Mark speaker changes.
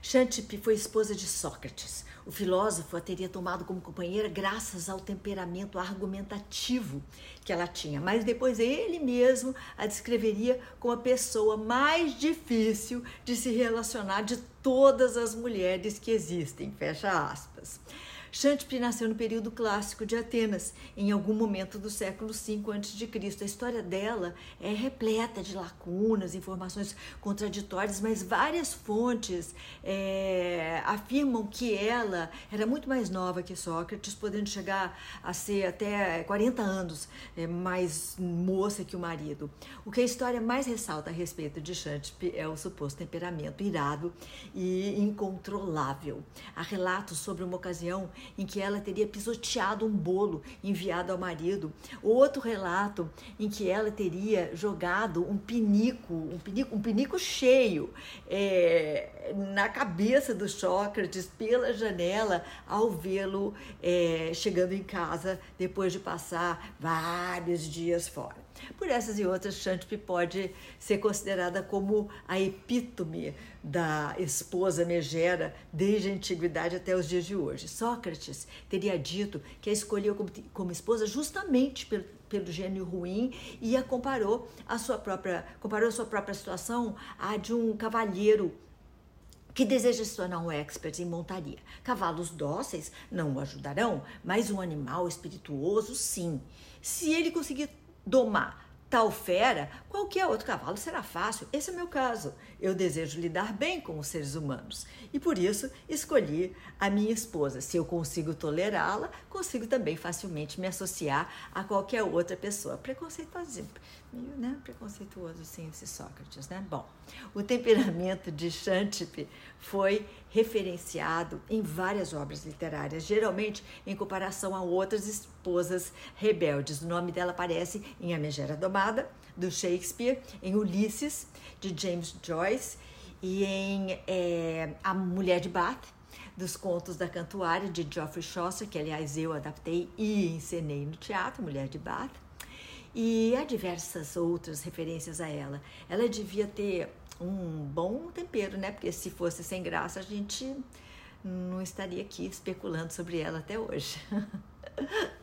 Speaker 1: Xantippe foi esposa de Sócrates. O filósofo a teria tomado como companheira graças ao temperamento argumentativo que ela tinha, mas depois ele mesmo a descreveria como a pessoa mais difícil de se relacionar de todas as mulheres que existem. Fecha aspas. Xantippe nasceu no período clássico de Atenas, em algum momento do século V a.C. A história dela é repleta de lacunas, informações contraditórias, mas várias fontes é, afirmam que ela era muito mais nova que Sócrates, podendo chegar a ser até 40 anos é, mais moça que o marido. O que a história mais ressalta a respeito de Xantippe é o suposto temperamento irado e incontrolável. Há relatos sobre uma ocasião em que ela teria pisoteado um bolo enviado ao marido. Outro relato em que ela teria jogado um pinico, um pinico, um pinico cheio é, na cabeça do Sócrates pela janela ao vê-lo é, chegando em casa depois de passar vários dias fora. Por essas e outras, Xantippe pode ser considerada como a epítome da esposa megera desde a antiguidade até os dias de hoje. Sócrates teria dito que a escolheu como, como esposa justamente pelo, pelo gênio ruim e a comparou a sua própria comparou a sua própria situação à de um cavalheiro que deseja se tornar um expert em montaria. Cavalos dóceis não o ajudarão, mas um animal espirituoso, sim. Se ele conseguir domar tal fera, qualquer outro cavalo será fácil. Esse é o meu caso. Eu desejo lidar bem com os seres humanos e por isso escolhi a minha esposa. Se eu consigo tolerá-la, consigo também facilmente me associar a qualquer outra pessoa. Preconceituoso, meio né, preconceituoso sim esse Sócrates, né? Bom, o temperamento de Xantippe foi referenciado em várias obras literárias, geralmente em comparação a outras esposas rebeldes. O nome dela aparece em A Megera Domada, do Shakespeare, em Ulisses, de James Joyce, e em é, A Mulher de Bath, dos contos da Cantuária, de Geoffrey Chaucer, que aliás eu adaptei e encenei no teatro, Mulher de Bath. E há diversas outras referências a ela. Ela devia ter um bom tempero, né? Porque se fosse sem graça, a gente não estaria aqui especulando sobre ela até hoje.